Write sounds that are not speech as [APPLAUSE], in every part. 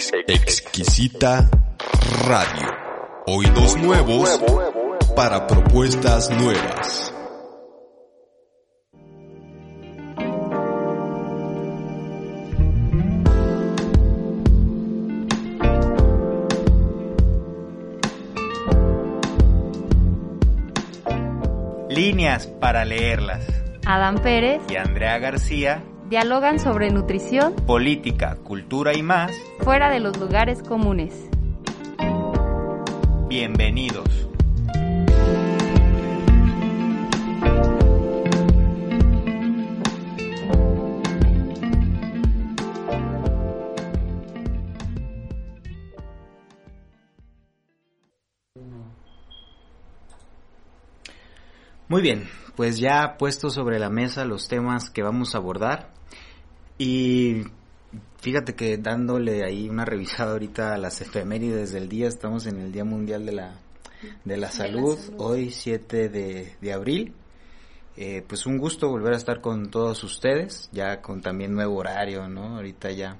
Exquisita Radio. Oídos nuevos para propuestas nuevas. Líneas para leerlas. Adán Pérez Y Andrea García, dialogan sobre nutrición política, cultura y más. fuera de los lugares comunes. Bienvenidos. Muy bien, pues ya puesto sobre la mesa los temas que vamos a abordar y fíjate que dándole ahí una revisada ahorita a las efemérides del día, estamos en el Día Mundial de la, de la, salud, hoy 7 de, de abril. Eh, pues un gusto volver a estar con todos ustedes, ya con también nuevo horario, ¿no? Ahorita ya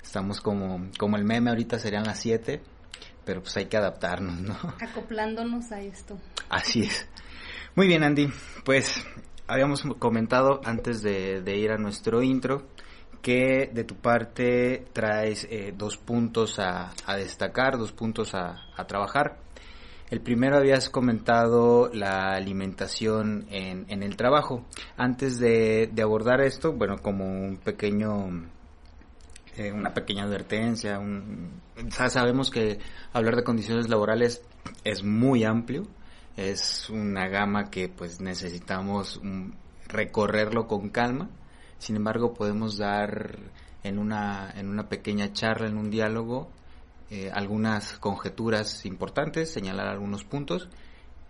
estamos como, como el meme, ahorita serían las 7, pero pues hay que adaptarnos, ¿no? acoplándonos a esto. Así es. Muy bien, Andy. Pues habíamos comentado antes de, de ir a nuestro intro que de tu parte traes eh, dos puntos a, destacar, dos puntos a, trabajar. El primero habías comentado la alimentación en, el trabajo. Antes de, abordar esto, bueno, como un pequeño eh, una pequeña advertencia. Un, ya sabemos que hablar de condiciones laborales es muy amplio, es una gama que pues necesitamos um, recorrerlo con calma. Sin embargo, podemos dar en una, en una pequeña charla, en un diálogo, eh, algunas conjeturas importantes, señalar algunos puntos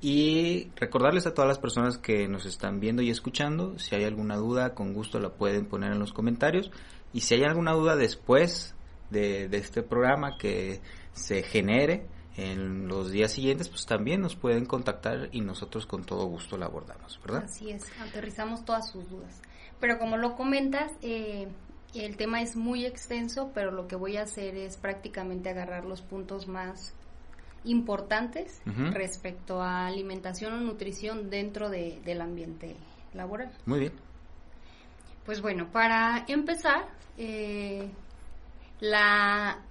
y recordarles a todas las personas que nos están viendo y escuchando, si hay alguna duda, con gusto la pueden poner en los comentarios. Y si hay alguna duda después de, de este programa que se genere en los días siguientes, pues también nos pueden contactar y nosotros con todo gusto la abordamos, ¿verdad? Así es, aterrizamos todas sus dudas. Pero como lo comentas, eh, el tema es muy extenso, pero lo que voy a hacer es prácticamente agarrar los puntos más importantes respecto a alimentación o nutrición dentro de- del ambiente laboral. Muy bien. Pues bueno, para empezar, eh, la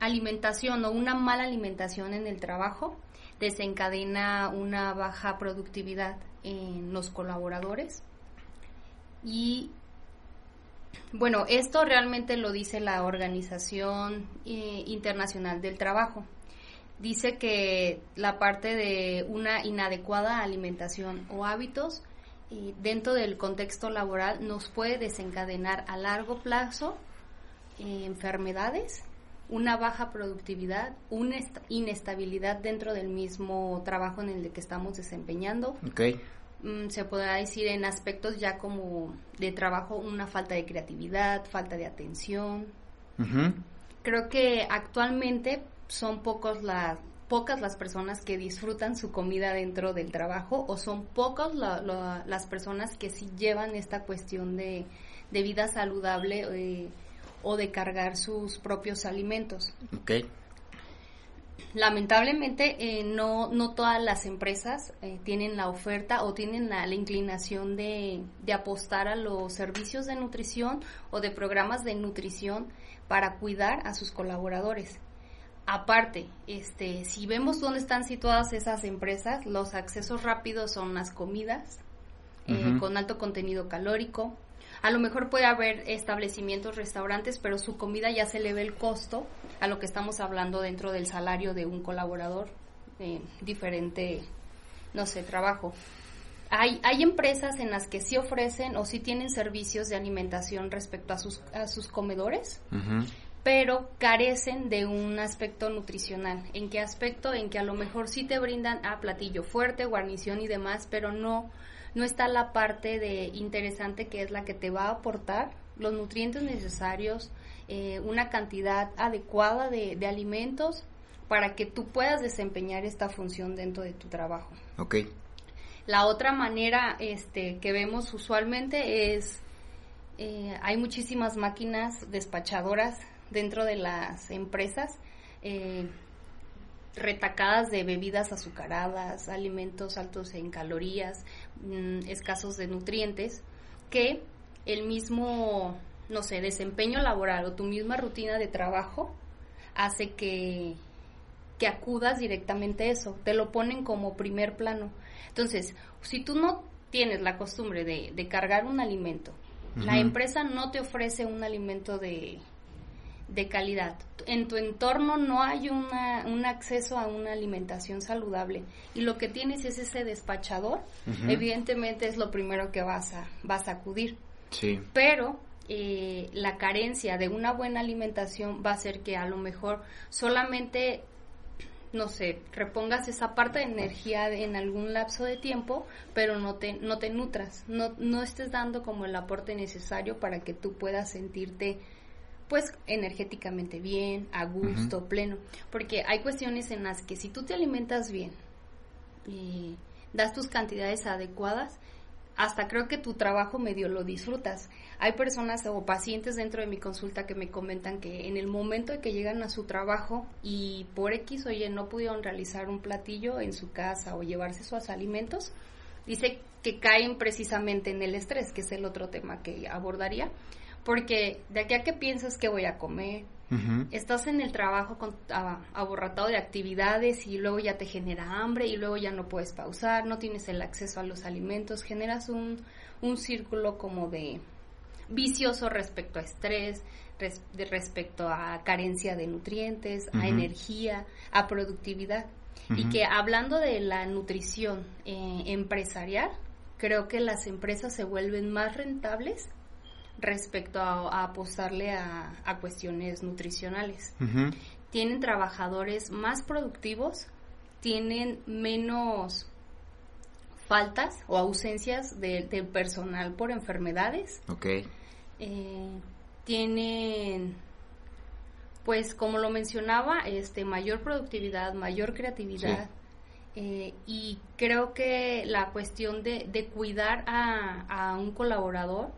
alimentación o una mala alimentación en el trabajo desencadena una baja productividad en los colaboradores y bueno, esto realmente lo dice la Organización eh, Internacional del Trabajo. Dice que la parte de una inadecuada alimentación o hábitos eh, dentro del contexto laboral nos puede desencadenar a largo plazo eh, enfermedades, una baja productividad, una est- inestabilidad dentro del mismo trabajo en el que estamos desempeñando. Ok. Mm, se podrá decir en aspectos ya como de trabajo una falta de creatividad, falta de atención. Creo que actualmente son pocos las pocas las personas que disfrutan su comida dentro del trabajo o son pocos la- la- las personas que sí llevan esta cuestión de, de vida saludable eh, o de cargar sus propios alimentos. Lamentablemente, eh, no, no todas las empresas eh, tienen la oferta o tienen la, la inclinación de, de apostar a los servicios de nutrición o de programas de nutrición para cuidar a sus colaboradores. Aparte, este, si vemos dónde están situadas esas empresas, los accesos rápidos son las comidas eh, con alto contenido calórico. A lo mejor puede haber establecimientos, restaurantes, pero su comida ya se le ve el costo a lo que estamos hablando dentro del salario de un colaborador en diferente, no sé, trabajo. Hay, hay empresas en las que sí ofrecen o sí tienen servicios de alimentación respecto a sus, a sus comedores, pero carecen de un aspecto nutricional. ¿En qué aspecto? En que a lo mejor sí te brindan a platillo fuerte, guarnición y demás, pero no, no está la parte de interesante que es la que te va a aportar los nutrientes necesarios, eh, una cantidad adecuada de, de alimentos para que tú puedas desempeñar esta función dentro de tu trabajo. Ok. La otra manera este, que vemos usualmente es eh, hay muchísimas máquinas despachadoras dentro de las empresas. Eh, retacadas de bebidas azucaradas, alimentos altos en calorías, mm, escasos de nutrientes, que el mismo, no sé, desempeño laboral o tu misma rutina de trabajo hace que, que acudas directamente a eso, te lo ponen como primer plano. Entonces, si tú no tienes la costumbre de, de cargar un alimento, la empresa no te ofrece un alimento de, de calidad. En tu entorno no hay una, un acceso a una alimentación saludable y lo que tienes es ese despachador, evidentemente es lo primero que vas a, vas a acudir. Sí. Pero eh, la carencia de una buena alimentación va a hacer que a lo mejor solamente no sé, repongas esa parte de energía en algún lapso de tiempo, pero no te, no te nutras, no, no estés dando como el aporte necesario para que tú puedas sentirte pues energéticamente bien, a gusto, pleno, porque hay cuestiones en las que si tú te alimentas bien y das tus cantidades adecuadas, hasta creo que tu trabajo medio lo disfrutas. Hay personas o pacientes dentro de mi consulta que me comentan que en el momento de que llegan a su trabajo y por X o Y no pudieron realizar un platillo en su casa o llevarse sus alimentos, dice que caen precisamente en el estrés, que es el otro tema que abordaría, porque de aquí a que piensas que voy a comer, estás en el trabajo con, aborratado de actividades y luego ya te genera hambre y luego ya no puedes pausar, no tienes el acceso a los alimentos, generas un, un círculo como de vicioso respecto a estrés, de respecto a carencia de nutrientes, a energía, a productividad. Y que hablando de la nutrición eh, empresarial, creo que las empresas se vuelven más rentables respecto a, apostarle a, cuestiones nutricionales. Tienen trabajadores más productivos, tienen menos faltas o ausencias de, personal por enfermedades. Ok. Eh, tienen, pues como lo mencionaba, este mayor productividad, mayor creatividad. Eh, y creo que la cuestión de, de cuidar a, a, un colaborador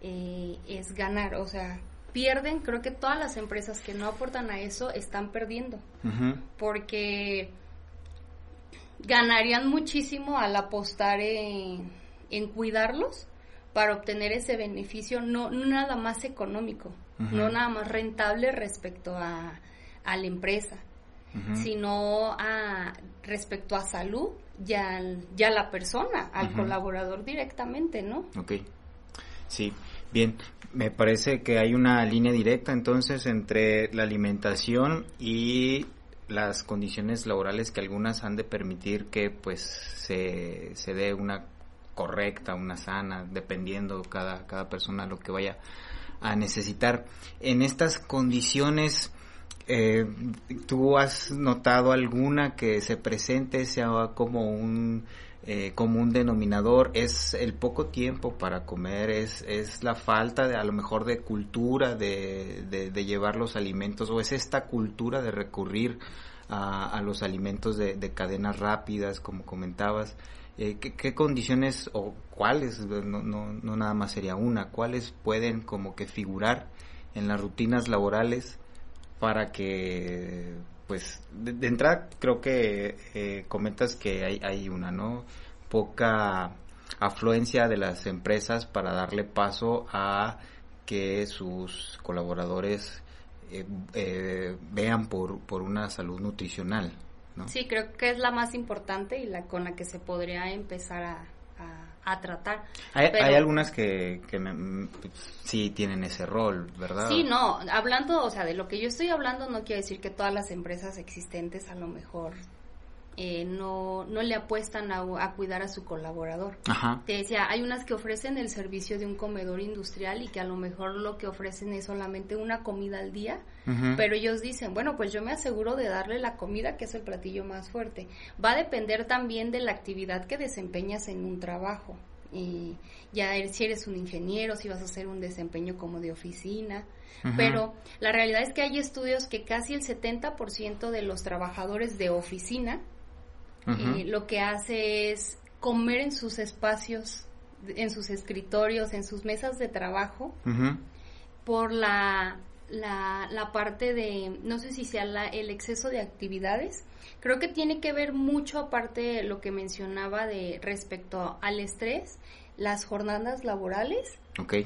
eh, es ganar, o sea, pierden, creo que todas las empresas que no aportan a eso están perdiendo, porque ganarían muchísimo al apostar en, cuidarlos para obtener ese beneficio, no, nada más económico, no nada más rentable respecto a, a la empresa, sino a respecto a salud ya, ya la persona, al colaborador directamente, ¿no? Ok. Sí, bien. Me parece que hay una línea directa entonces entre la alimentación y las condiciones laborales que algunas han de permitir que pues se, se dé una correcta, una sana, dependiendo cada, cada persona lo que vaya a necesitar. En estas condiciones, eh, ¿tú has notado alguna que se presente, sea como un eh, común denominador es el poco tiempo para comer, es, es la falta de a lo mejor de cultura de, de, llevar los alimentos o es esta cultura de recurrir a, los alimentos de, cadenas rápidas, como comentabas. Eh, ¿qué, condiciones o cuáles, no, no, no nada más sería una, cuáles pueden como que figurar en las rutinas laborales para que pues de, entrada creo que eh, comentas que hay, hay una, ¿no? Poca afluencia de las empresas para darle paso a que sus colaboradores eh, eh, vean por, por una salud nutricional. ¿no? Sí, creo que es la más importante y la con la que se podría empezar a, a tratar. Hay, hay algunas que, que pues, sí tienen ese rol, ¿verdad? Sí, no, hablando, o sea, de lo que yo estoy hablando no quiere decir que todas las empresas existentes a lo mejor eh, no, no le apuestan a, a, cuidar a su colaborador. Ajá. Te decía, hay unas que ofrecen el servicio de un comedor industrial y que a lo mejor lo que ofrecen es solamente una comida al día, pero ellos dicen, bueno, pues yo me aseguro de darle la comida que es el platillo más fuerte. Va a depender también de la actividad que desempeñas en un trabajo. Y ya si eres un ingeniero, si vas a hacer un desempeño como de oficina, pero la realidad es que hay estudios que casi el 70% de los trabajadores de oficina lo que hace es comer en sus espacios en sus escritorios, en sus mesas de trabajo, por la, la, la parte de, no sé si sea la- el exceso de actividades. Creo que tiene que ver mucho, aparte de lo que mencionaba de respecto al estrés, las jornadas laborales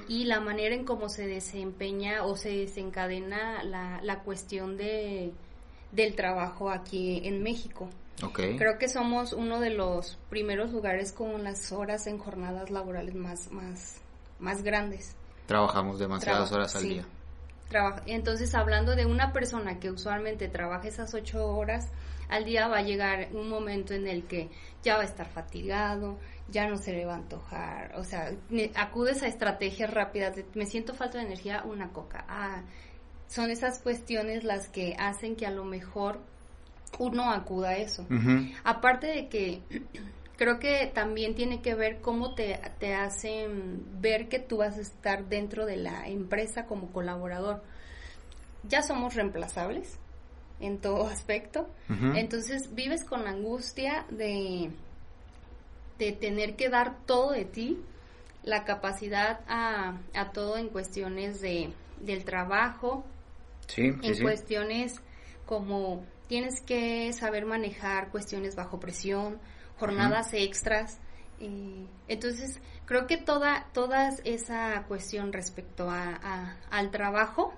y la manera en cómo se desempeña o se desencadena la, la cuestión de, del trabajo aquí en México. Ok. Creo que somos uno de los primeros lugares con las horas en jornadas laborales más, más, más grandes. Trabajamos demasiadas Traba- horas al sí. día. Traba- Entonces, hablando de una persona que usualmente trabaja esas ocho horas al día, va a llegar un momento en el que ya va a estar fatigado, ya no se le va a antojar, o sea, acudes a estrategias rápidas, de, me siento falta de energía, una coca. Ah, son esas cuestiones las que hacen que a lo mejor uno acuda a eso. Aparte de que creo que también tiene que ver cómo te, te hacen ver que tú vas a estar dentro de la empresa como colaborador. Ya somos reemplazables en todo aspecto. Entonces vives con la angustia de, de tener que dar todo de ti, la capacidad a, a todo en cuestiones de, del trabajo, Sí, en sí. cuestiones como tienes que saber manejar cuestiones bajo presión, jornadas extras. eh, entonces, creo que toda, toda esa cuestión respecto a, a- al trabajo,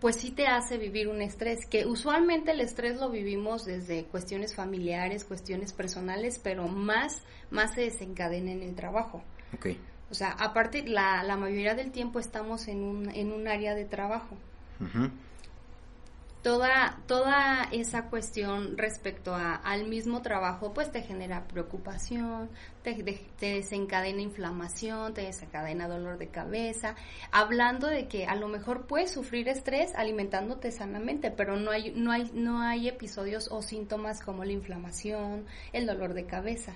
pues sí te hace vivir un estrés, que usualmente el estrés lo vivimos desde cuestiones familiares, cuestiones personales, pero más, más se desencadena en el trabajo. Ok. O sea, aparte, la, la mayoría del tiempo estamos en un, en un área de trabajo Ujú. Toda, toda esa cuestión respecto a, al mismo trabajo, pues te genera preocupación, te, te desencadena inflamación, te desencadena dolor de cabeza, hablando de que a lo mejor puedes sufrir estrés alimentándote sanamente, pero no hay, no hay, no hay episodios o síntomas como la inflamación, el dolor de cabeza.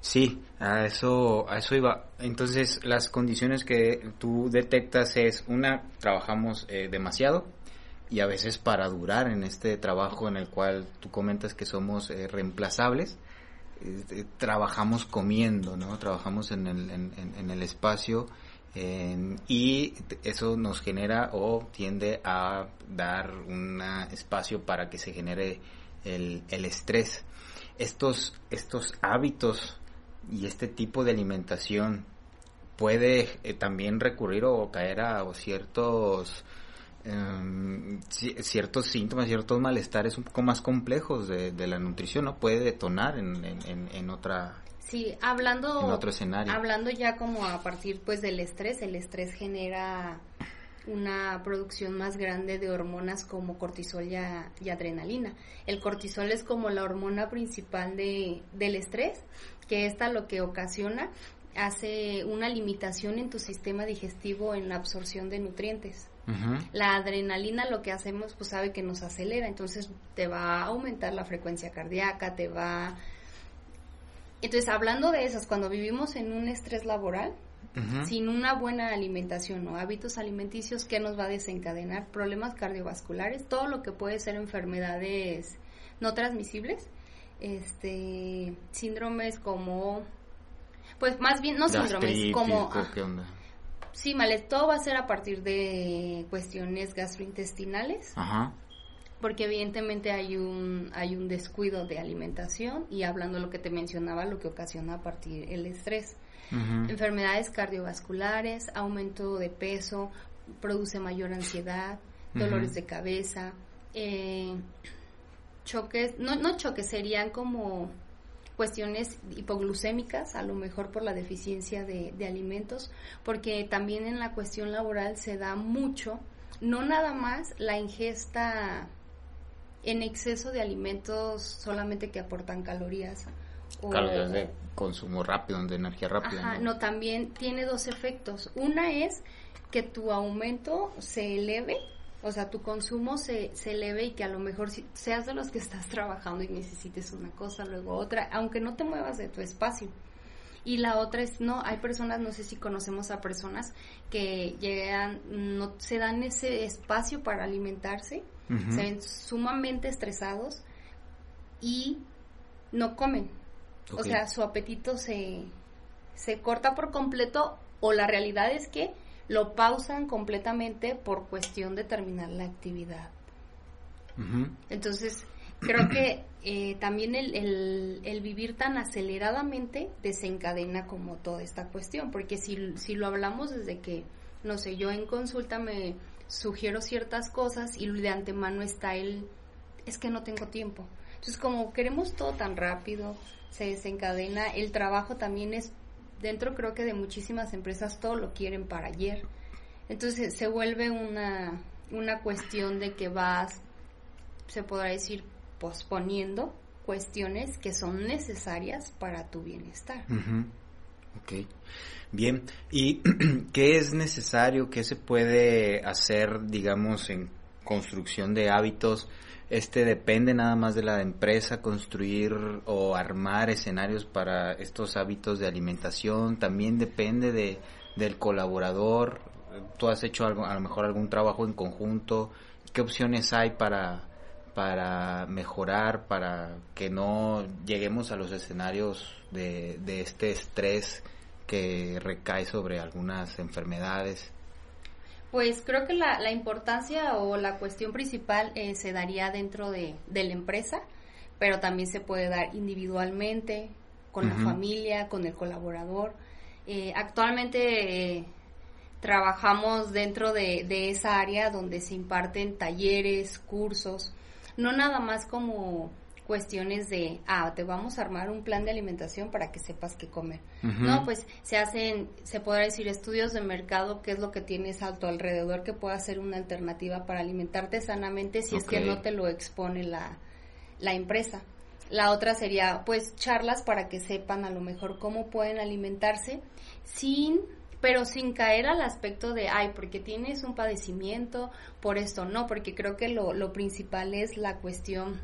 Sí, a eso, a eso iba. Entonces, las condiciones que tú detectas es, una, trabajamos eh, demasiado y a veces para durar en este trabajo en el cual tú comentas que somos eh, reemplazables, eh, trabajamos comiendo, ¿no? Trabajamos en el, en, el espacio y eso nos genera o tiende a dar un espacio para que se genere el, el estrés. Estos, estos hábitos y este tipo de alimentación puede eh, también recurrir o caer a ciertos em, ci- ciertos síntomas, ciertos malestares un poco más complejos de, de la nutrición, ¿no? Puede detonar en, en, en- en otra... Sí, hablando En otro escenario. Hablando ya como a partir pues del estrés, el estrés genera una producción más grande de hormonas como cortisol y, a- y adrenalina. El cortisol es como la hormona principal de, del estrés, que esta lo que ocasiona hace una limitación en tu sistema digestivo en la absorción de nutrientes. La adrenalina lo que hacemos pues sabe que nos acelera, entonces te va a aumentar la frecuencia cardíaca, te va... Entonces hablando de esas, cuando vivimos en un estrés laboral, sin una buena alimentación o hábitos alimenticios, ¿qué nos va a desencadenar? Problemas cardiovasculares, todo lo que puede ser enfermedades no transmisibles, este, síndromes como, pues más bien, no síndromes, como, ¿o ¿qué onda? Sí, mal, todo va a ser a partir de cuestiones gastrointestinales, Ajá. porque evidentemente hay un hay un descuido de alimentación y hablando de lo que te mencionaba lo que ocasiona a partir el estrés. Enfermedades cardiovasculares aumento de peso produce mayor ansiedad dolores de cabeza eh, choques no no choques serían como cuestiones hipoglucémicas, a lo mejor por la deficiencia de, de alimentos, porque también en la cuestión laboral se da mucho, no nada más la ingesta en exceso de alimentos solamente que aportan calorías. o- Calorías de consumo rápido, de energía rápida. Ajá, no, también tiene dos efectos. Una es que tu aumento se eleve, o sea, tu consumo se, se eleve y que a lo mejor si, seas de los que estás [LAUGHS] trabajando y necesites una cosa, luego otra, aunque no te muevas de tu espacio. Y la otra es, no, hay personas, no sé si conocemos a personas que llegan, no se dan ese espacio para alimentarse, se ven sumamente estresados y no comen. O sea, su apetito se, se corta por completo o la realidad es que lo pausan completamente por cuestión de terminar la actividad. Entonces, creo que eh, también el, el, vivir tan aceleradamente desencadena como toda esta cuestión, porque si, si lo hablamos desde que, no sé, yo en consulta me sugiero ciertas cosas y de antemano está el, es que no tengo tiempo. Entonces, como queremos todo tan rápido, se desencadena, el trabajo también es, dentro creo que de muchísimas empresas todo lo quieren para ayer. Entonces se vuelve una, una cuestión de que vas, se podrá decir, posponiendo cuestiones que son necesarias para tu bienestar. Ok, bien. ¿Y [CLEARS THROAT] qué es necesario, qué se puede hacer, digamos, en construcción de hábitos? Este depende nada más de la empresa construir o armar escenarios para estos hábitos de alimentación. También depende de, del colaborador. Tú has hecho algo, a lo mejor algún trabajo en conjunto. ¿Qué opciones hay para para mejorar, para que no lleguemos a los escenarios de, de este estrés que recae sobre algunas enfermedades? Pues creo que la, la importancia o la cuestión principal eh, se daría dentro de, de, la empresa, pero también se puede dar individualmente, con la familia, con el colaborador. Eh, actualmente eh, trabajamos dentro de, de, esa área donde se imparten talleres, cursos, no nada más como cuestiones de, ah, te vamos a armar un plan de alimentación para que sepas qué comer. No, pues se hacen, se podrá decir, estudios de mercado, qué es lo que tienes a tu alrededor que pueda ser una alternativa para alimentarte sanamente si es que no te lo expone la, la empresa. La otra sería, pues, charlas para que sepan a lo mejor cómo pueden alimentarse sin pero sin caer al aspecto de, ay, porque tienes un padecimiento, por esto no, porque creo que lo, lo principal es la cuestión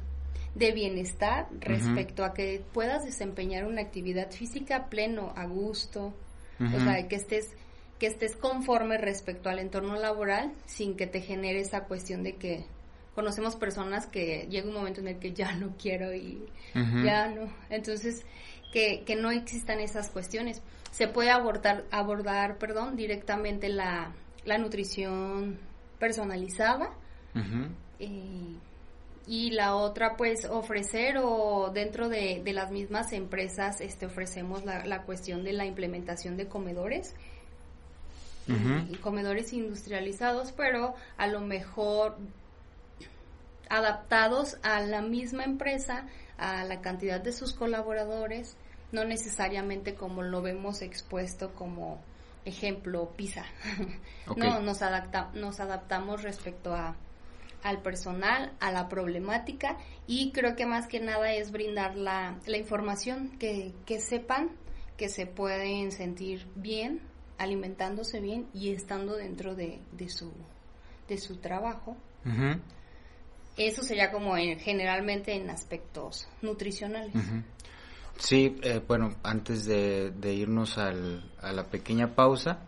de bienestar respecto a que puedas desempeñar una actividad física pleno, a gusto, o sea, que estés que estés conforme respecto al entorno laboral sin que te genere esa cuestión de que conocemos personas que llega un momento en el que ya no quiero y ya no. Entonces, que, que no existan esas cuestiones. Se puede abordar, abordar perdón, directamente la, la nutrición personalizada. Eh, y la otra pues ofrecer o dentro de, de, las mismas empresas este ofrecemos la, la, cuestión de la implementación de comedores. Y comedores industrializados pero a lo mejor adaptados a la misma empresa a la cantidad de sus colaboradores no necesariamente como lo vemos expuesto como ejemplo PISA. [LAUGHS] no, nos, adapta, nos adaptamos respecto a, al personal, a la problemática y creo que más que nada es brindar la, la información, que, que sepan que se pueden sentir bien, alimentándose bien y estando dentro de, de, su, de su trabajo. Eso sería como en, generalmente en aspectos nutricionales. Sí, eh, bueno, antes de, irnos al, a la pequeña pausa,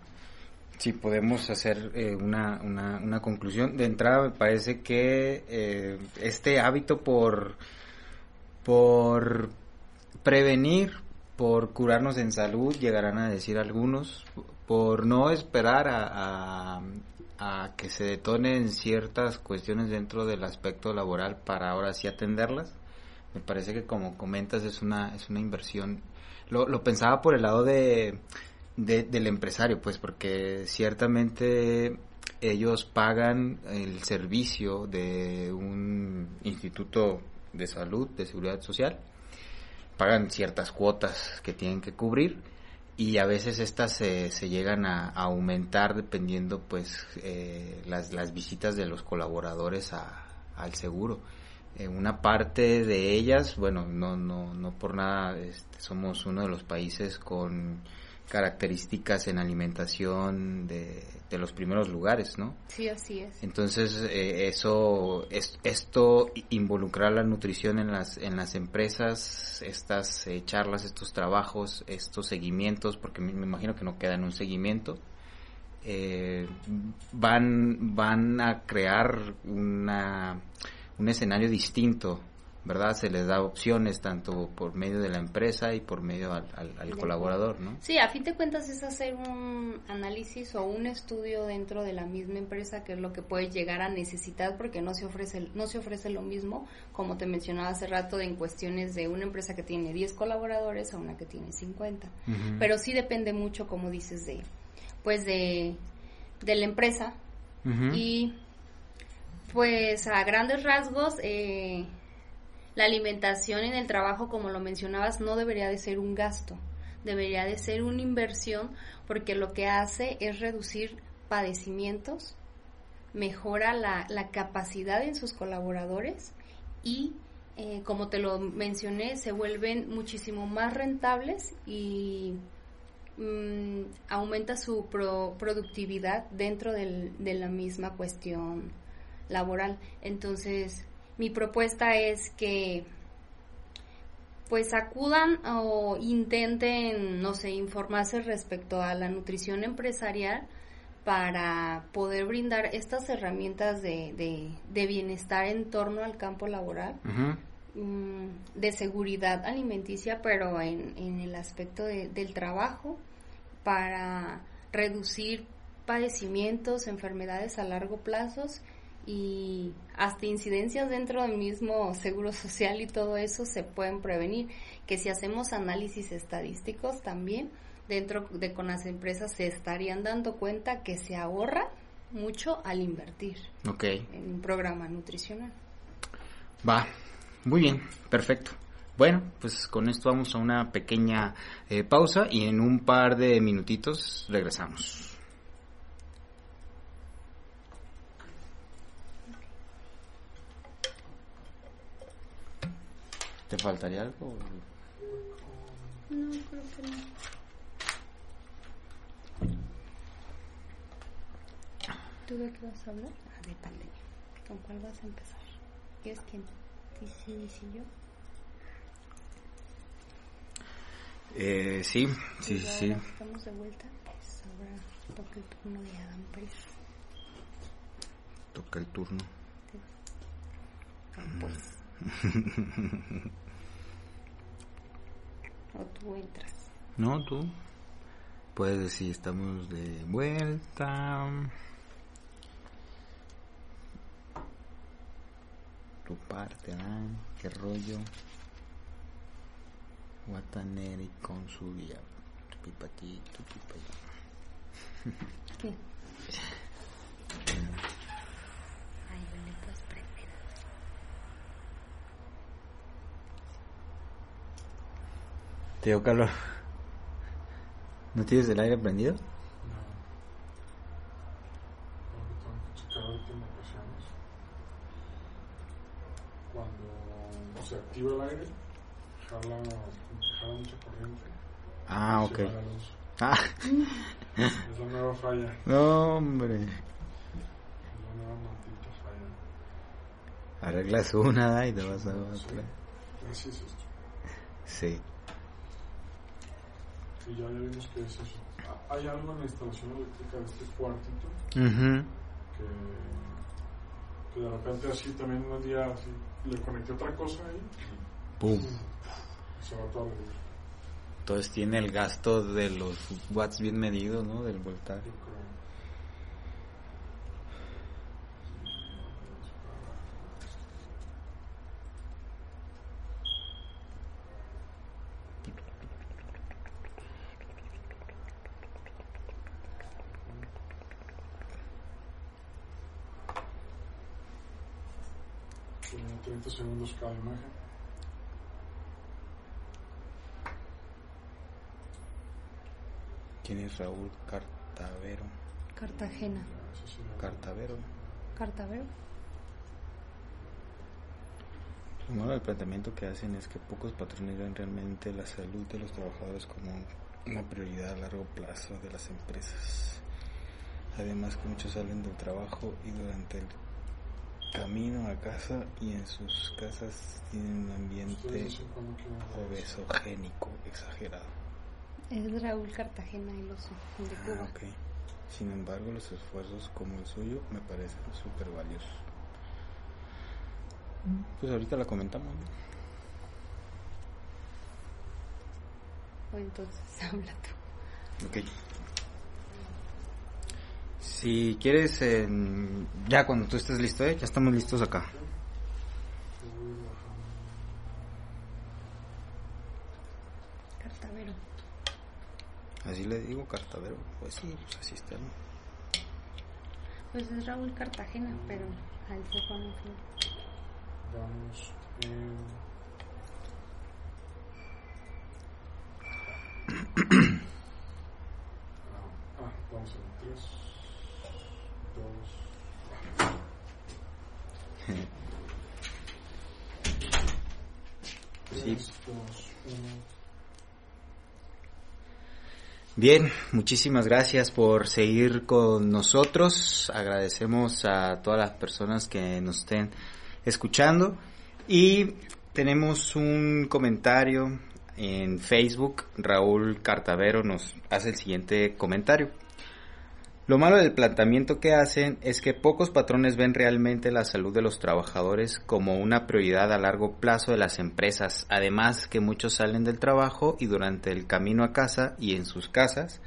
si podemos hacer eh, una, una, una, conclusión. De entrada me parece que eh, este hábito por, por prevenir, por curarnos en salud, llegarán a decir algunos, por no esperar a, a, a que se detonen ciertas cuestiones dentro del aspecto laboral para ahora sí atenderlas me parece que como comentas es una, es una inversión. Lo, lo pensaba por el lado de, del empresario, pues porque ciertamente ellos pagan el servicio de un instituto de salud, de seguridad social, pagan ciertas cuotas que tienen que cubrir y a veces estas se, se llegan a, aumentar dependiendo pues eh, las, las visitas de los colaboradores a, al seguro. Una parte de ellas, bueno, no, no, no por nada, este, somos uno de los países con características en alimentación de, de los primeros lugares, ¿no? Sí, así es. Entonces, eh, eso, es, esto, involucrar la nutrición en las, en las empresas, estas eh, charlas, estos trabajos, estos seguimientos, porque me, imagino que no queda en un seguimiento, eh, van, van a crear una un escenario distinto ¿verdad? Se les da opciones tanto por medio de la empresa y por medio al, al, colaborador, ¿no? Sí, a fin de cuentas es hacer un análisis o un estudio dentro de la misma empresa que es lo que puede llegar a necesitar porque no se ofrece no se ofrece lo mismo como te mencionaba hace rato en cuestiones de una empresa que tiene 10 colaboradores a una que tiene 50. Pero sí depende mucho como dices de pues de de la empresa y pues a grandes rasgos eh, la alimentación en el trabajo, como lo mencionabas, no debería de ser un gasto, debería de ser una inversión porque lo que hace es reducir padecimientos, mejora la, capacidad en sus colaboradores y, eh, como te lo mencioné, se vuelven muchísimo más rentables y mm, aumenta su productividad dentro de la misma cuestión laboral. Entonces, mi propuesta es que pues acudan o intenten, no sé, informarse respecto a la nutrición empresarial para poder brindar estas herramientas de, de, bienestar en torno al campo laboral, mm, de seguridad alimenticia, pero en, en el aspecto del trabajo, para reducir padecimientos, enfermedades a largo plazo y hasta incidencias dentro del mismo seguro social y todo eso se pueden prevenir. Que si hacemos análisis estadísticos también dentro de con las empresas se estarían dando cuenta que se ahorra mucho al invertir en un programa nutricional. Va, muy bien, perfecto. Bueno, pues con esto vamos a una pequeña eh, pausa y en un par de minutitos regresamos. ¿Te faltaría algo? No, creo que no. ¿Tú de qué vas a hablar? Ah, de pandemia. ¿Con cuál vas a empezar? ¿Quieres quién? ¿Dice, dice yo? Eh, sí, sí, sí, sí. Estamos de vuelta, pues ahora toca el turno de Adam Pérez. Toca el turno. Ah, pues. [LAUGHS] o tú entras. No, tú. Puedes decir, estamos de vuelta. Tu parte, ¿ah? ¿Qué rollo? Guataneri con su. Tu pipa aquí, tu pipa ¿Qué? [LAUGHS] Ay, pues Te dio calor. ¿No tienes el aire prendido? No. Cuando se activa el aire, jala, jala mucha corriente. Ah, ok. Ah. [LAUGHS] Es la nueva falla. No, hombre. Es la nueva maldita falla. Arreglas una y te vas a otra. Sí. Así es esto. Sí. Y ya, vimos que es eso. Hay algo en la instalación eléctrica de este cuartito que, que, de repente así también un día así, le conecté otra cosa ahí ¡pum! se va todo a Entonces tiene el gasto de los watts bien medidos, ¿no? Del voltaje. 30 segundos cada imagen. ¿Quién es Raúl Cartavero? Cartagena. Cartavero. Cartavero. Bueno, el planteamiento que hacen es que pocos patrones ven realmente la salud de los trabajadores como una prioridad a largo plazo de las empresas. Además que muchos salen del trabajo y durante el camino a casa y en sus casas tienen un ambiente obesogénico exagerado. Es Raúl Cartagena y los de Cuba. Ah, Sin embargo, los esfuerzos como el suyo me parecen súper valiosos. Pues ahorita la comentamos. O entonces [LAUGHS] habla tú. Ok. Si quieres, en- ya cuando tú estés listo, ¿eh? ya estamos listos acá. Cartabero. Así le digo, cartabero. Pues sí, pues así está. ¿no? Pues es Raúl Cartagena, pero al se pone fin. Vamos en... [COUGHS] Ah, ah, vamos en 3, 2, Sí. 2, 1. Bien, muchísimas gracias por seguir con nosotros. Agradecemos a todas las personas que nos estén escuchando. Y tenemos un comentario en Facebook. Raúl Cartavero nos hace el siguiente comentario. Lo malo del planteamiento que hacen es que pocos patrones ven realmente la salud de los trabajadores como una prioridad a largo plazo de las empresas, además que muchos salen del trabajo y durante el camino a casa y en sus casas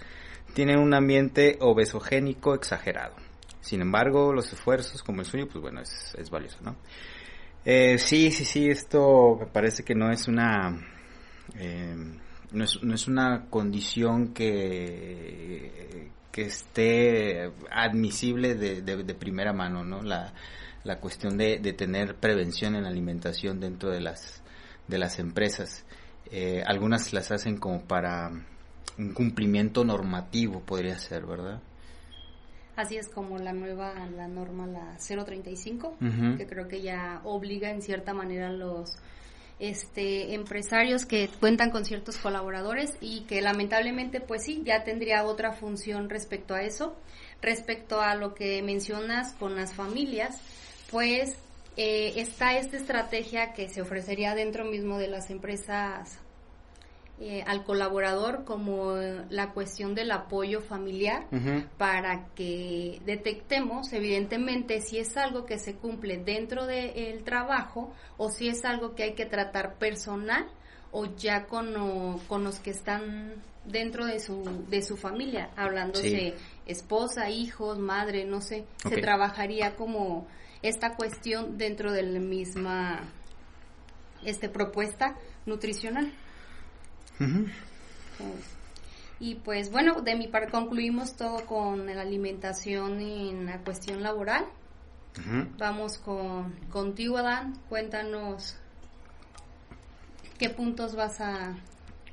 tienen un ambiente obesogénico exagerado. Sin embargo, los esfuerzos como el suyo, pues bueno, es, es valioso, ¿no? Eh, sí, sí, sí, esto me parece que no es una... eh, no, es, no es una condición que, que esté admisible de, de- de primera mano, ¿no? La, la cuestión de, de tener prevención en la alimentación dentro de las, de las empresas. Eh, algunas las hacen como para un cumplimiento normativo, podría ser, ¿verdad? Así es como la nueva, la norma, la 035, Ujú. que creo que ya obliga en cierta manera a los este, empresarios que cuentan con ciertos colaboradores y que lamentablemente pues sí, ya tendría otra función respecto a eso. Respecto a lo que mencionas con las familias, pues eh, está esta estrategia que se ofrecería dentro mismo de las empresas eh, al colaborador como la cuestión del apoyo familiar para que detectemos evidentemente si es algo que se cumple dentro del trabajo o si es algo que hay que tratar personal o ya con, o- con los que están dentro de su, de su familia, hablando Sí. de esposa, hijos, madre, no sé, se trabajaría como esta cuestión dentro de la misma este, propuesta nutricional. Y pues bueno, de mi parte concluimos todo con la alimentación en la cuestión laboral. Vamos con contigo, Adán. Cuéntanos qué puntos vas a,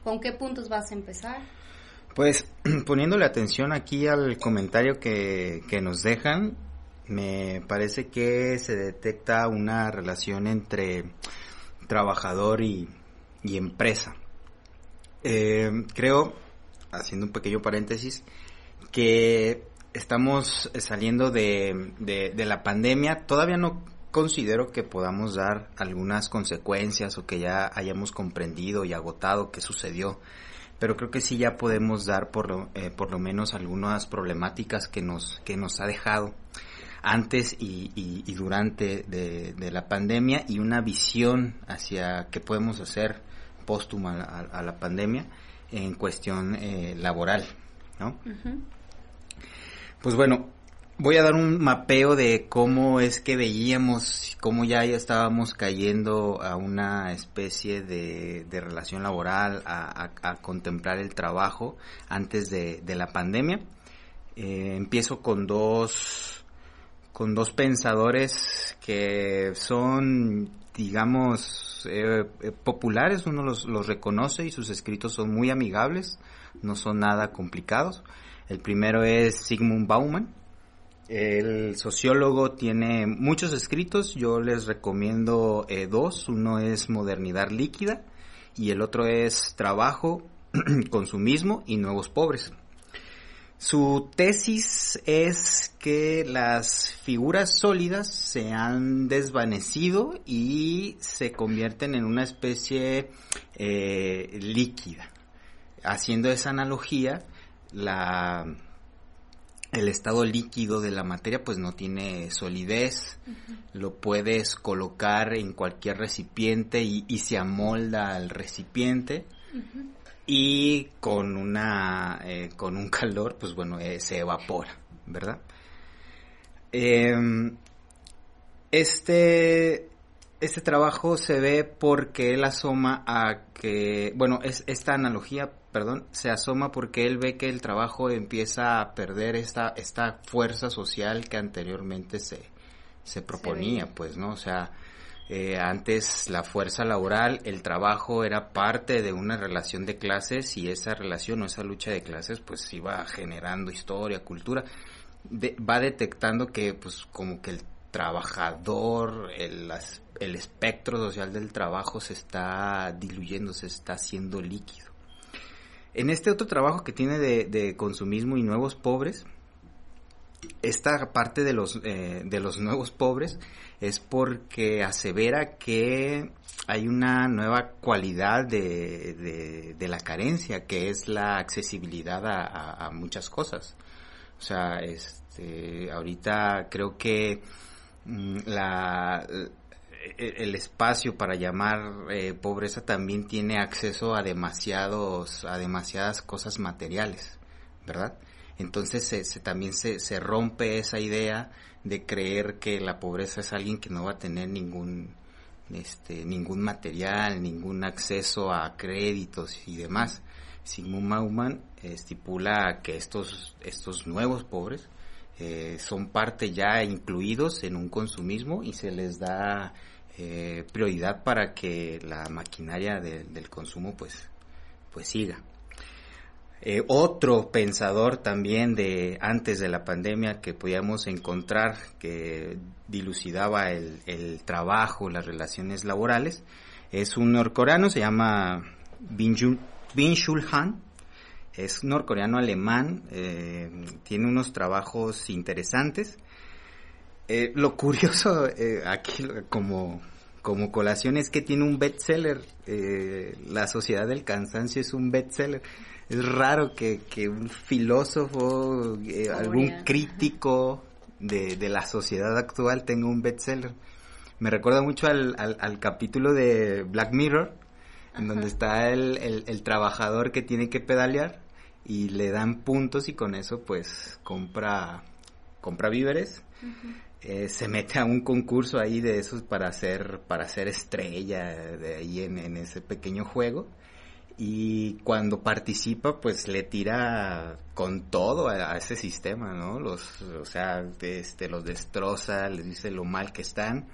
con qué puntos vas a empezar. Pues [CLEARS THROAT] poniéndole atención aquí al comentario que, que nos dejan, me parece que se detecta una relación entre trabajador y, y empresa. Eh, creo, haciendo un pequeño paréntesis, que estamos saliendo de, la pandemia. Todavía no considero que podamos dar algunas consecuencias o que ya hayamos comprendido y agotado qué sucedió pero creo que sí ya podemos dar por lo, eh, por lo menos algunas problemáticas que nos, ha dejado antes y durante de, de la pandemia y una visión hacia qué podemos hacer póstuma a, a la pandemia en cuestión eh, laboral, ¿no? Pues bueno, voy a dar un mapeo de cómo es que veíamos, cómo ya estábamos cayendo a una especie de, de relación laboral, a, a- a contemplar el trabajo antes de, de la pandemia. Eh, empiezo con dos, con dos pensadores que son, digamos, eh, eh, populares, uno los, reconoce y sus escritos son muy amigables, no son nada complicados. El primero es Sigmund Bauman. El sociólogo tiene muchos escritos, yo les recomiendo eh, dos. Uno es Modernidad Líquida y el otro es Trabajo, [CLEARS THROAT] Consumismo y Nuevos Pobres. Su tesis es que las figuras sólidas se han desvanecido y se convierten en una especie eh, líquida. Haciendo esa analogía, la, el estado líquido de la materia pues no tiene solidez, lo puedes colocar en cualquier recipiente y, se amolda al recipiente y con una eh, con un calor pues bueno eh, se evapora, ¿verdad? Em, este este trabajo se ve porque él asoma a que, bueno, es, esta analogía, perdón, se asoma porque él ve que el trabajo empieza a perder esta, esta fuerza social que anteriormente se, se proponía, pues, ¿no? O sea, eh, antes la fuerza laboral, el trabajo era parte de una relación de clases y esa relación o esa lucha de clases pues iba generando historia, cultura, va detectando que pues como que el trabajador, el, el espectro social del trabajo se está diluyendo, se está haciendo líquido. En este otro trabajo que tiene de, consumismo y nuevos pobres, esta parte de los, eh, de los nuevos pobres es porque asevera que hay una nueva cualidad de, de, la carencia, que es la accesibilidad a, muchas cosas. O sea, este, ahorita creo que Mm, e, el espacio para llamar eh, pobreza también tiene acceso a demasiados a demasiadas cosas materiales verdad entonces se, también se, se, rompe esa idea de creer que la pobreza es alguien que no va a tener ningún este ningún material ningún acceso a créditos y demás Sigmund Bauman estipula que estos estos nuevos pobres eh, son parte ya incluidos en un consumismo y se les da eh, prioridad para que la maquinaria del consumo pues, pues siga. Eh, otro pensador también de antes de la pandemia que podíamos encontrar que dilucidaba el, el trabajo, las relaciones laborales, es un norcoreano, se llama Bin Shul Han, es norcoreano alemán, eh, tiene unos trabajos interesantes. Eh, lo curioso [LAUGHS] aquí como, como colación es que tiene un bestseller. la sociedad del cansancio es un bestseller. Es raro que, que un filósofo, algún crítico de, de, la sociedad actual tenga un bestseller. Me recuerda mucho al, al, capítulo de Black Mirror, en donde está el, el, el, trabajador que tiene que pedalear y le dan puntos y con eso pues compra compra víveres. Eh, se mete a un concurso ahí de esos para hacer para ser estrella de ahí en, ese pequeño juego y cuando participa pues le tira con todo a, ese sistema no los o sea este los destroza les dice lo mal que están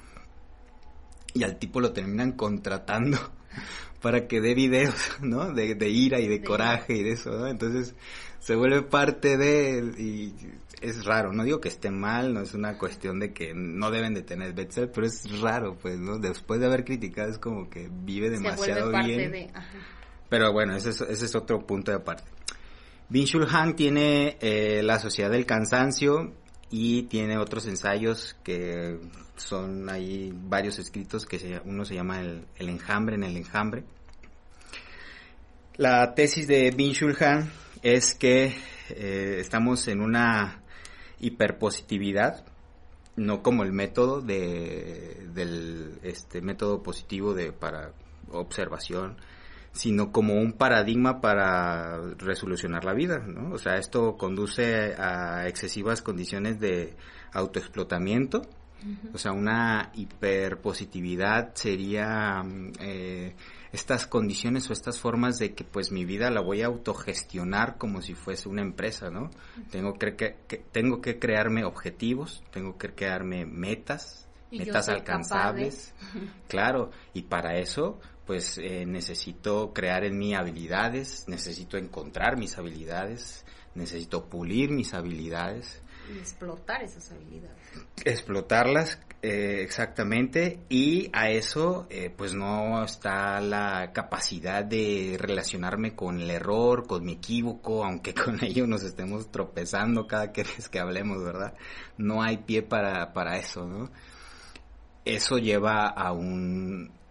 y al tipo lo terminan contratando [LAUGHS] para que dé videos, ¿no? De, ira y de, coraje y de eso, ¿no? Entonces se vuelve parte de y es raro, no digo que esté mal, no es una cuestión de que no deben de tener Betzel, pero es raro, pues, ¿no? Después de haber criticado es como que vive demasiado bien. Pero bueno, ese es, otro punto de aparte. Bin Han tiene eh, La Sociedad del Cansancio y tiene otros ensayos que son ahí varios escritos que uno se llama el, enjambre en el enjambre. La tesis de Bin Shulhan es que eh, estamos en una hiperpositividad, no como el método de, del este método positivo de para observación, sino como un paradigma para resolucionar la vida, ¿no? O sea, esto conduce a excesivas condiciones de autoexplotamiento, o sea, una hiperpositividad sería eh, estas condiciones o estas formas de que pues mi vida la voy a autogestionar como si fuese una empresa, ¿no? Tengo que, que, tengo que crearme objetivos, tengo que crearme metas, metas alcanzables, [LAUGHS] claro, y para eso pues eh, necesito crear en mí habilidades, necesito encontrar mis habilidades, necesito pulir mis habilidades, y explotar esas habilidades. Explotarlas, eh, exactamente, y a eso eh, pues no está la capacidad de relacionarme con el error, con mi equívoco, aunque [LAUGHS] con ello nos estemos tropezando cada vez [LAUGHS] que hablemos, ¿verdad? No hay pie para, para eso, ¿no? Eso lleva a un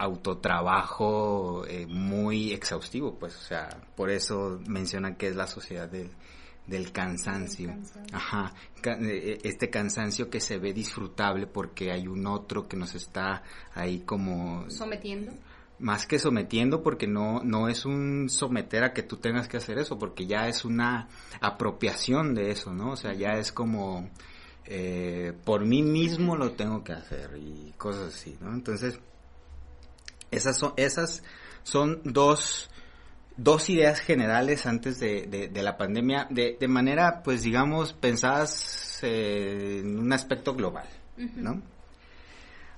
autotrabajo eh, muy exhaustivo, pues, o sea, por eso mencionan que es la sociedad del del cansancio. cansancio. Ajá, ca- eh, este cansancio que se ve disfrutable porque hay un otro que nos está ahí como Sometiendo. más que sometiendo porque no no es un someter a que tú tengas que hacer eso porque ya es una apropiación de eso no o sea ya es como eh, por mí mismo lo tengo que hacer y cosas así no entonces esas son esas son dos dos ideas generales antes de, de- de la pandemia de, de manera pues digamos pensadas eh, en un aspecto global. ¿no?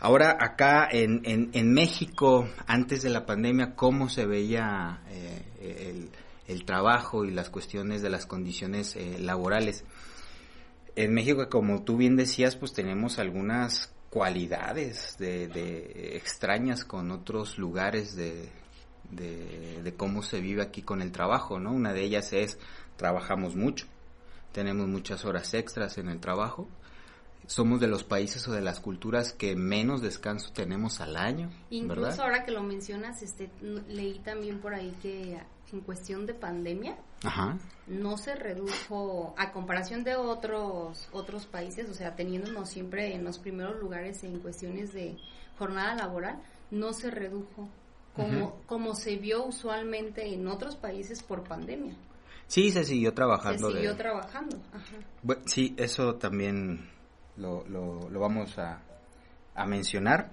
Ahora acá en, en, en México, antes de la pandemia, ¿cómo se veía eh, el, el trabajo y las cuestiones de las condiciones eh, laborales? En México, como tú bien decías, pues tenemos algunas cualidades de, de extrañas con otros lugares de, de, de cómo se vive aquí con el trabajo, ¿no? Una de ellas es trabajamos mucho, tenemos muchas horas extras en el trabajo, somos de los países o de las culturas que menos descanso tenemos al año, Incluso ¿verdad? ahora que lo mencionas, este, leí también por ahí que en cuestión de pandemia Ajá. no se redujo a comparación de otros otros países, o sea, teniéndonos siempre en los primeros lugares en cuestiones de jornada laboral, no se redujo como Ujú. como se vio usualmente en otros países por pandemia. Sí, se siguió Se trabajando. de- siguió trabajando. Ajá. Bu- sí, eso también lo, lo, vamos a, a mencionar.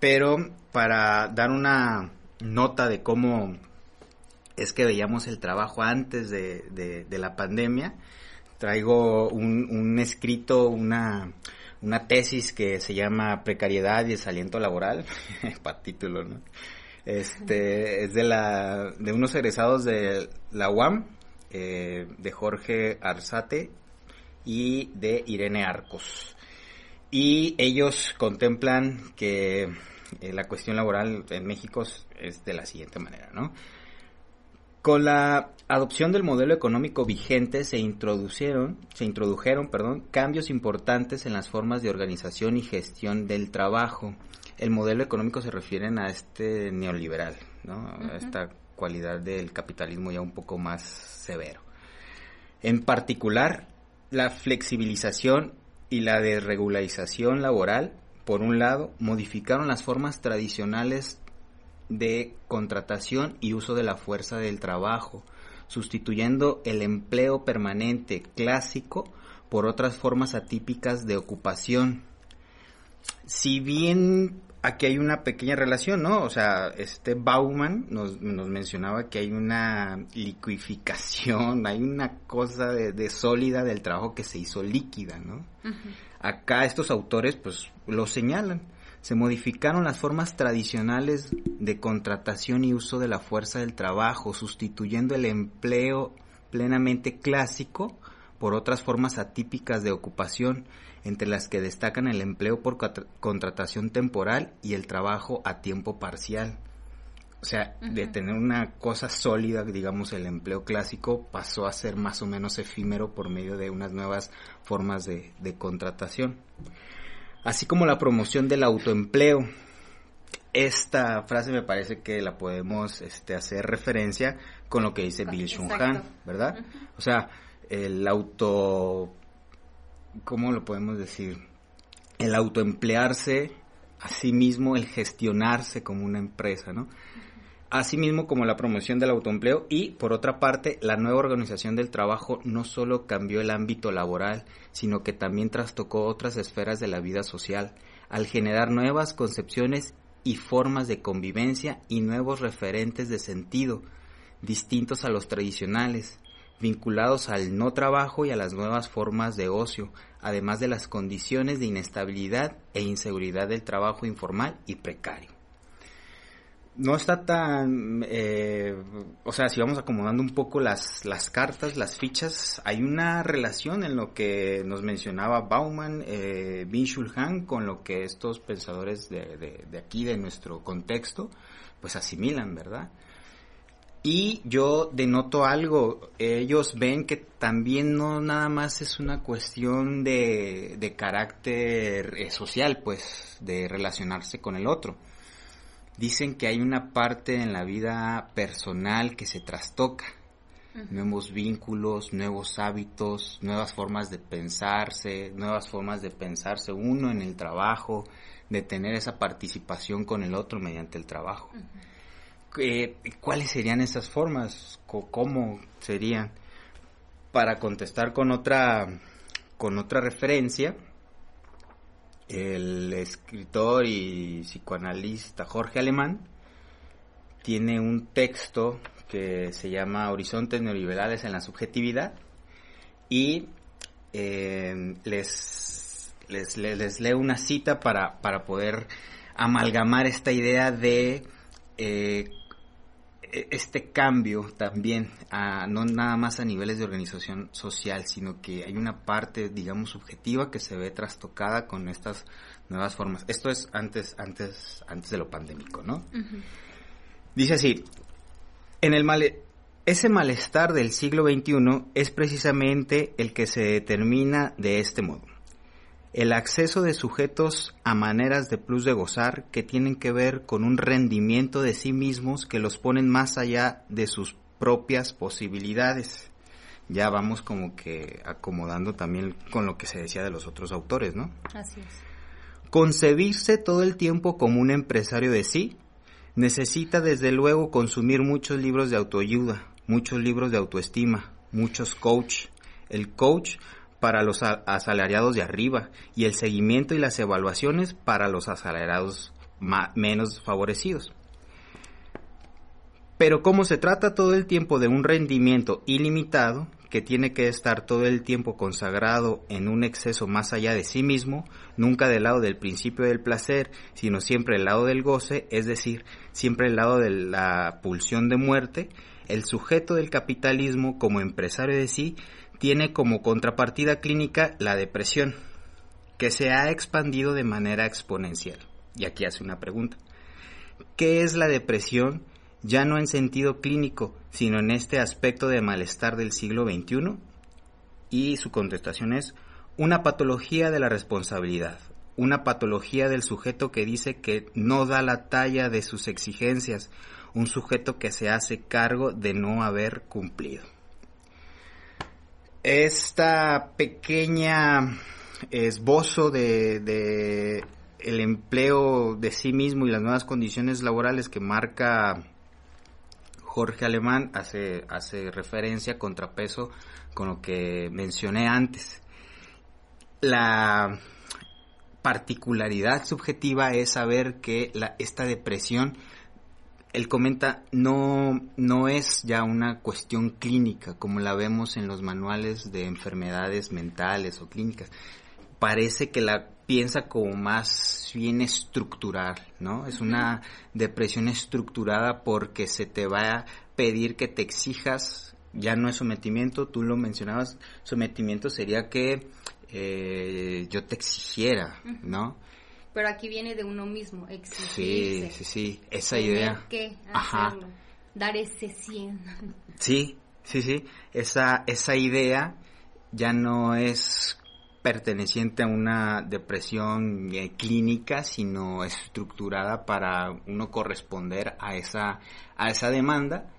Pero para dar una nota de cómo es que veíamos el trabajo antes de, de- de la pandemia, traigo un, un escrito, una, una tesis que se llama Precariedad y desaliento laboral, [LAUGHS] para título, ¿no? Este, es de la, de unos egresados de la UAM, eh, de Jorge Arzate y de Irene Arcos. Y ellos contemplan que eh, la cuestión laboral en México es- de la siguiente manera, ¿no? Con la adopción del modelo económico vigente se introdujeron, se introdujeron, perdón, cambios importantes en las formas de organización y gestión del trabajo. El modelo económico se refieren a este neoliberal, ¿no? A esta cualidad del capitalismo ya un poco más severo. En particular, la flexibilización y la desregularización laboral, por un lado, modificaron las formas tradicionales de contratación y uso de la fuerza del trabajo, sustituyendo el empleo permanente clásico por otras formas atípicas de ocupación. Si bien aquí hay una pequeña relación, ¿no? O sea, este Bauman nos, nos mencionaba que hay una liquificación, hay una cosa de, de sólida del trabajo que se hizo líquida, ¿no? Acá estos autores pues lo señalan. Se modificaron las formas tradicionales de contratación y uso de la fuerza del trabajo, sustituyendo el empleo plenamente clásico por otras formas atípicas de ocupación, entre las que destacan el empleo por contra- contratación temporal y el trabajo a tiempo parcial. O sea, de tener una cosa sólida, digamos, el empleo clásico pasó a ser más o menos efímero por medio de unas nuevas formas de, de contratación. Así como la promoción del autoempleo. Esta frase me parece que la podemos este, hacer referencia con lo que dice Bill Shun Han, Exacto. ¿verdad? O sea, el auto... ¿Cómo lo podemos decir? El autoemplearse a sí mismo, el gestionarse como una empresa, ¿no? Asimismo como la promoción del autoempleo y, por otra parte, la nueva organización del trabajo no solo cambió el ámbito laboral, sino que también trastocó otras esferas de la vida social, al generar nuevas concepciones y formas de convivencia y nuevos referentes de sentido, distintos a los tradicionales, vinculados al no trabajo y a las nuevas formas de ocio, además de las condiciones de inestabilidad e inseguridad del trabajo informal y precario no está tan, eh, o sea, si vamos acomodando un poco las, las cartas, las fichas, hay una relación en lo que nos mencionaba Bauman, eh, Bin Han, con lo que estos pensadores de, de, de aquí, de nuestro contexto, pues asimilan, ¿verdad? Y yo denoto algo, ellos ven que también no nada más es una cuestión de, de carácter eh, social, pues, de relacionarse con el otro dicen que hay una parte en la vida personal que se trastoca. nuevos vínculos, nuevos hábitos, nuevas formas de pensarse, nuevas formas de pensarse uno en el trabajo, de tener esa participación con el otro mediante el trabajo. Eh, ¿Cuáles serían esas formas? ¿Cómo serían? Para contestar con otra, con otra referencia, el escritor y psicoanalista Jorge Alemán tiene un texto que se llama Horizontes Neoliberales en la Subjetividad y eh, les, les, les, leo una cita para, para poder amalgamar esta idea de eh, este cambio también, no nada más a niveles de organización social, sino que hay una parte, digamos, subjetiva que se ve trastocada con estas nuevas formas. Esto es antes, antes, antes de lo pandémico, ¿no? Dice así, en el ese malestar del siglo XXI es precisamente el que se determina de este modo el acceso de sujetos a maneras de plus de gozar que tienen que ver con un rendimiento de sí mismos que los ponen más allá de sus propias posibilidades. Ya vamos como que acomodando también con lo que se decía de los otros autores, ¿no? Así es. Concebirse todo el tiempo como un empresario de sí necesita desde luego consumir muchos libros de autoayuda, muchos libros de autoestima, muchos coach. El coach para los asalariados de arriba y el seguimiento y las evaluaciones para los asalariados menos favorecidos. Pero como se trata todo el tiempo de un rendimiento ilimitado, que tiene que estar todo el tiempo consagrado en un exceso más allá de sí mismo, nunca del lado del principio del placer, sino siempre del lado del goce, es decir, siempre del lado de la pulsión de muerte, el sujeto del capitalismo como empresario de sí tiene como contrapartida clínica la depresión, que se ha expandido de manera exponencial. Y aquí hace una pregunta. ¿Qué es la depresión ya no en sentido clínico, sino en este aspecto de malestar del siglo XXI? Y su contestación es una patología de la responsabilidad, una patología del sujeto que dice que no da la talla de sus exigencias, un sujeto que se hace cargo de no haber cumplido esta pequeña esbozo de, el empleo de sí mismo y las nuevas condiciones laborales que marca Jorge Alemán hace, hace referencia, contrapeso con lo que mencioné antes. La particularidad subjetiva es saber que esta depresión él comenta, no, no es ya una cuestión clínica como la vemos en los manuales de enfermedades mentales o clínicas. Parece que la piensa como más bien estructural, ¿no? Es una depresión estructurada porque se te va a pedir que te exijas, ya no es sometimiento, tú lo mencionabas, sometimiento sería que eh, yo te exigiera, ¿no? Pero aquí viene de uno mismo, exigirse. Sí, sí, sí, esa idea. que hacerlo, dar ese 100. Sí, sí, sí, esa, esa idea ya no es perteneciente a una depresión eh, clínica, sino estructurada para uno corresponder a esa, a esa demanda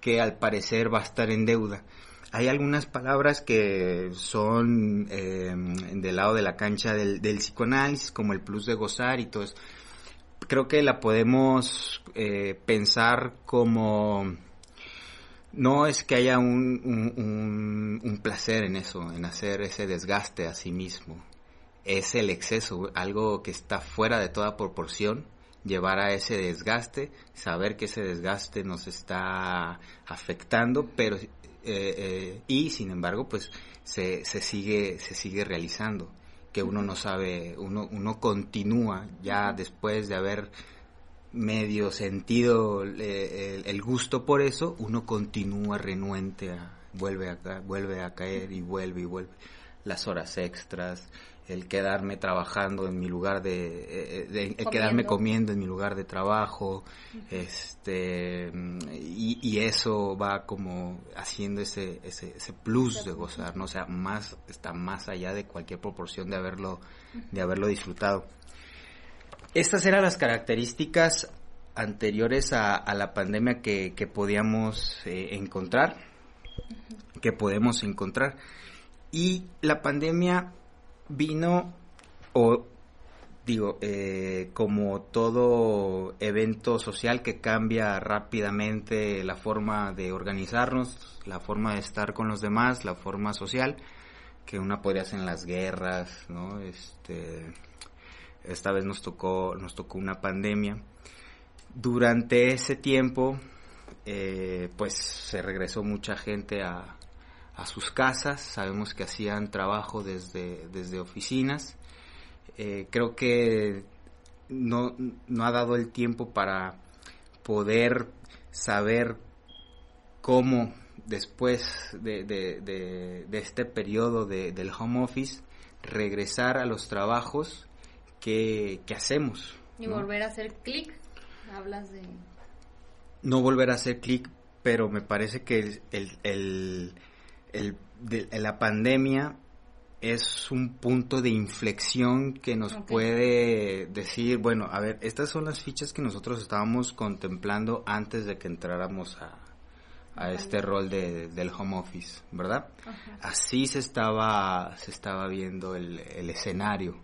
que al parecer va a estar en deuda hay algunas palabras que son eh, del lado de la cancha del, psicoanálisis, como el plus de gozar y todo eso. Creo que la podemos eh, pensar como... No es que haya un, un, placer en eso, en hacer ese desgaste a sí mismo. Es el exceso, algo que está fuera de toda proporción, llevar a ese desgaste, saber que ese desgaste nos está afectando, pero eh, eh, y sin embargo pues se, se sigue se sigue realizando que uno no sabe uno uno continúa ya después de haber medio sentido eh, el, gusto por eso uno continúa renuente vuelve a vuelve a caer y vuelve y vuelve. Las horas extras el quedarme trabajando en mi lugar de, eh, el quedarme comiendo. en mi lugar de trabajo este y, eso va como haciendo ese, ese, ese plus de gozar no o sea más está más allá de cualquier proporción de haberlo de haberlo disfrutado. Estas eran las características anteriores a, la pandemia que, que podíamos eh, encontrar que podemos encontrar. Y la pandemia vino, o digo, eh, como todo evento social que cambia rápidamente la forma de organizarnos, la forma de estar con los demás, la forma social, que una podría hacer en las guerras, ¿no? Este, esta vez nos tocó, nos tocó una pandemia. Durante ese tiempo, eh, pues se regresó mucha gente a, a sus casas, sabemos que hacían trabajo desde, desde oficinas. Eh, creo que no, no ha dado el tiempo para poder saber cómo después de, de, este periodo del home office regresar a los trabajos que, hacemos. Y volver a hacer clic, hablas de... No volver a hacer clic, pero me parece que el el, de, la pandemia es un punto de inflexión que nos puede decir, bueno, a ver, estas son las fichas que nosotros estábamos contemplando antes de que entráramos a, a este rol de, del home office, ¿verdad? Así se estaba, se estaba viendo el, el, escenario,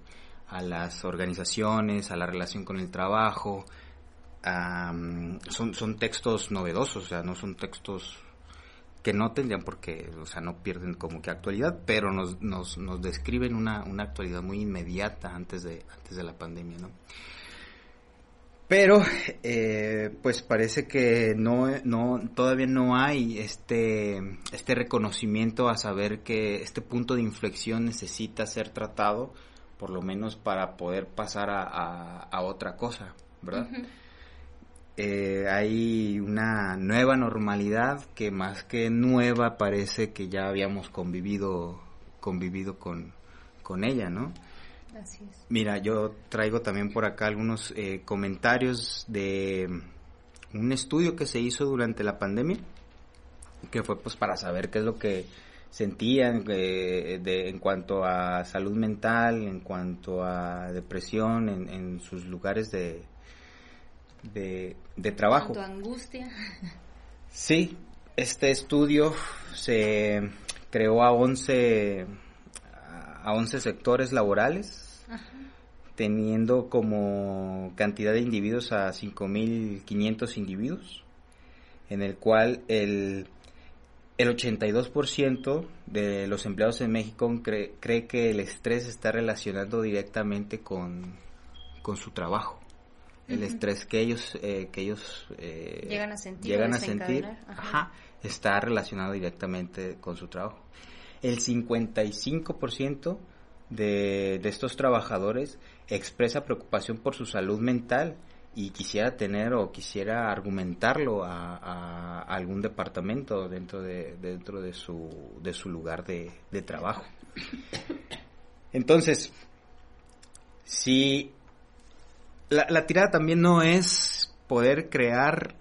a las organizaciones, a la relación con el trabajo. son, son textos novedosos, o sea, no son textos que no tendrían por qué, o sea, no pierden como que actualidad, pero nos, nos, nos describen una, una actualidad muy inmediata antes de, antes de la pandemia, ¿no? Pero, eh, pues parece que no, no, todavía no hay este, este reconocimiento a saber que este punto de inflexión necesita ser tratado, por lo menos para poder pasar a, a, otra cosa, ¿verdad? Eh, hay una nueva normalidad que más que nueva parece que ya habíamos convivido convivido con, con ella, ¿no? Así es. Mira, yo traigo también por acá algunos eh, comentarios de un estudio que se hizo durante la pandemia, que fue pues para saber qué es lo que sentían eh, de, en cuanto a salud mental, en cuanto a depresión, en, en sus lugares de, de, de trabajo. Tu angustia. Sí, este estudio se creó a 11, a 11 sectores laborales, teniendo como cantidad de individuos a 5.500 individuos, en el cual el, el 82% de los empleados en México cree, cree que el estrés está relacionado directamente con, con su trabajo el estrés que ellos eh, que ellos eh, llegan a sentir, llegan a sentir está relacionado directamente con su trabajo. El 55% de, de estos trabajadores expresa preocupación por su salud mental y quisiera tener o quisiera argumentarlo a, algún departamento dentro de dentro de su de su lugar de, de trabajo. Entonces, si la, la tirada también no es poder crear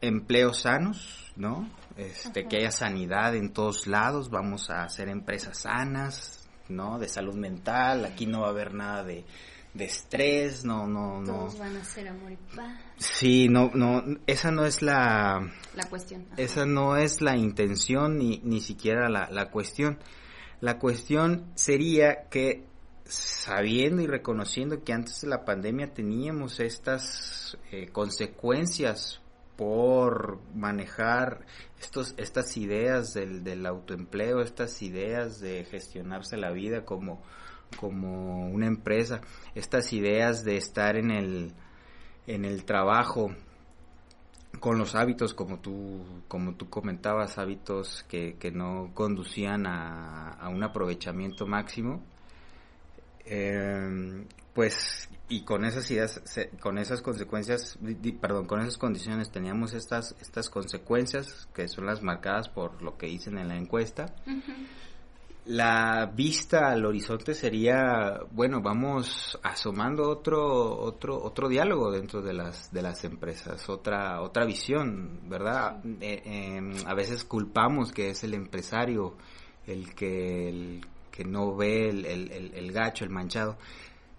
empleos sanos, ¿no? Este, que haya sanidad en todos lados, vamos a hacer empresas sanas, ¿no? De salud mental, aquí no va a haber nada de, de estrés, no, no, no. Todos van a ser amor y paz. Sí, no, no, esa no es la... La cuestión. Esa no es la intención ni, ni siquiera la, la cuestión. La cuestión sería que sabiendo y reconociendo que antes de la pandemia teníamos estas eh, consecuencias por manejar estos, estas ideas del, del, autoempleo, estas ideas de gestionarse la vida como, como una empresa, estas ideas de estar en el, en el trabajo con los hábitos como tú como tú comentabas hábitos que, que no conducían a, a un aprovechamiento máximo eh, pues y con esas ideas, con esas consecuencias, perdón, con esas condiciones teníamos estas estas consecuencias que son las marcadas por lo que dicen en la encuesta. La vista al horizonte sería, bueno, vamos asomando otro otro otro diálogo dentro de las de las empresas, otra otra visión, ¿verdad? Eh, em, a veces culpamos que es el empresario el que el que no ve el, el, el, gacho, el manchado.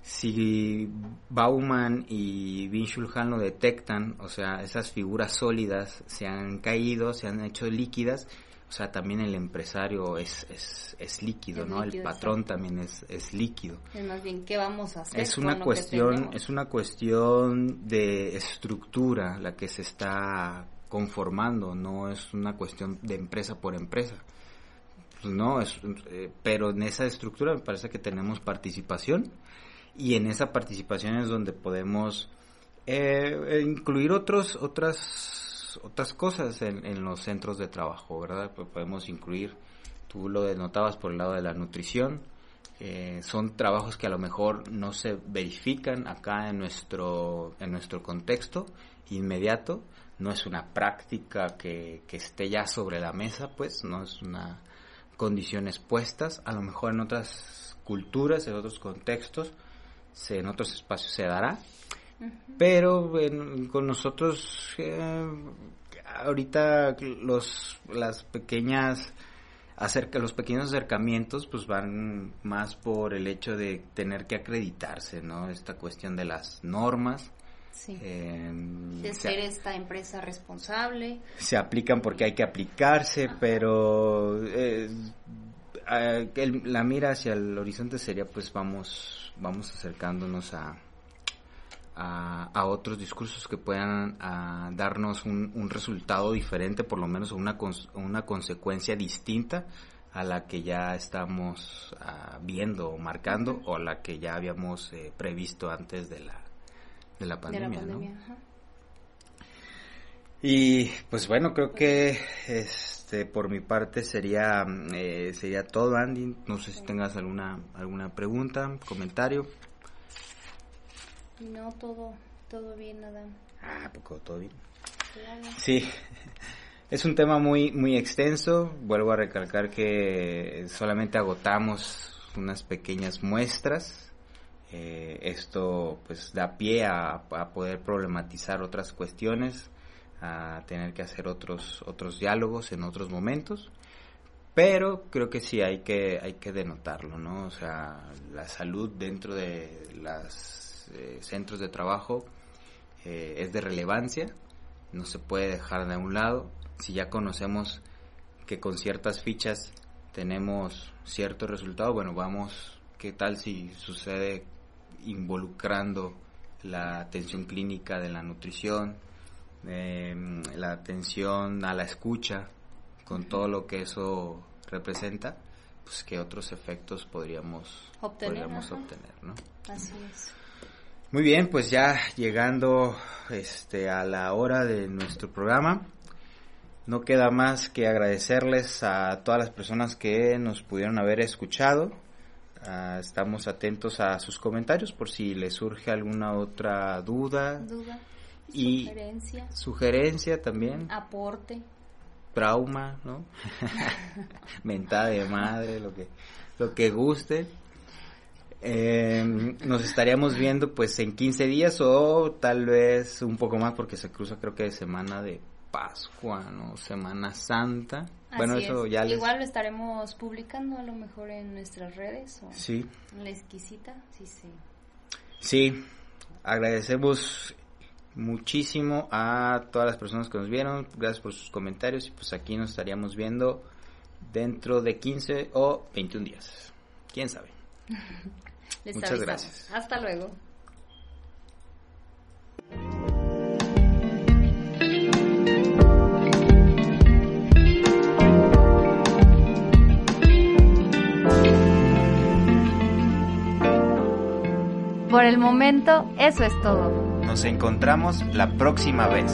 Si Bauman y Vinchul Han lo detectan, o sea, esas figuras sólidas se han caído, se han hecho líquidas, o sea, también el empresario es, es, es líquido, ¿no? el patrón también es, es líquido. Es más bien, ¿qué vamos a hacer? Es una cuestión, es una cuestión de estructura la que se está conformando, no es una cuestión de empresa por empresa. Pues no, es, eh, pero en esa estructura me parece que tenemos participación y en esa participación es donde podemos eh, incluir otros, otras otras cosas en, los centros de trabajo, ¿verdad? Pues podemos incluir, tú lo denotabas por el lado de la nutrición, eh, son trabajos que a lo mejor no se verifican acá en nuestro, en nuestro contexto inmediato, no es una práctica que, que esté ya sobre la mesa, pues, no es una condiciones puestas, a lo mejor en otras culturas, en otros contextos, en otros espacios se dará, pero con nosotros eh, ahorita los las pequeñas acerca los pequeños acercamientos pues van más por el hecho de tener que acreditarse, ¿no? Esta cuestión de las normas. Em, de ser esta empresa responsable. Se aplican porque hay que aplicarse, pero eh, la mira hacia el horizonte sería pues vamos vamos acercándonos a a, otros discursos que puedan darnos un, resultado diferente, por lo menos una, una consecuencia distinta a la que ya estamos ah, viendo o marcando o a la que ya habíamos eh, previsto antes de la, de la pandemia. Y pues bueno, creo que este por mi parte sería eh, sería todo, Andy. No sé si tengas alguna alguna pregunta, comentario. No, todo, todo bien, nada. Ah, poco todo bien. Sí, [LAUGHS] es un tema muy, muy extenso. Vuelvo a recalcar que solamente agotamos unas pequeñas muestras. Eh, esto pues da pie a, poder problematizar otras cuestiones, a tener que hacer otros, otros diálogos en otros momentos. Pero creo que sí hay que, hay que denotarlo, ¿no? O sea, la salud dentro de las eh, centros de trabajo eh, es de relevancia, no se puede dejar de un lado. Si ya conocemos que con ciertas fichas tenemos cierto resultado, bueno, vamos, ¿qué tal si sucede involucrando la atención clínica de la nutrición, em, la atención a la escucha, con todo lo que eso representa, pues qué otros efectos podríamos obtener, podríamos obtener ¿no? Así es. Muy bien, pues ya llegando este a la hora de nuestro programa, no queda más que agradecerles a todas las personas que nos pudieron haber escuchado. Ah, estamos atentos a sus comentarios por si les surge alguna otra duda. Duda. Y sugerencia. Sugerencia también. Aporte. Trauma, ¿no? [LAUGHS] Mentada de madre, lo que, lo que guste. Eh, nos estaríamos viendo pues en 15 días o tal vez un poco más porque se cruza creo que de semana de Pascua, ¿no? Semana Santa. bueno, eso ya Igual lo estaremos publicando a lo mejor en nuestras redes o sí. La exquisita, sí, sí. Sí, agradecemos muchísimo a todas las personas que nos vieron, gracias por sus comentarios y pues aquí nos estaríamos viendo dentro de 15 o 21 días. ¿Quién sabe? [LAUGHS] Muchas gracias. Hasta luego. Por el momento, eso es todo. Nos encontramos la próxima vez.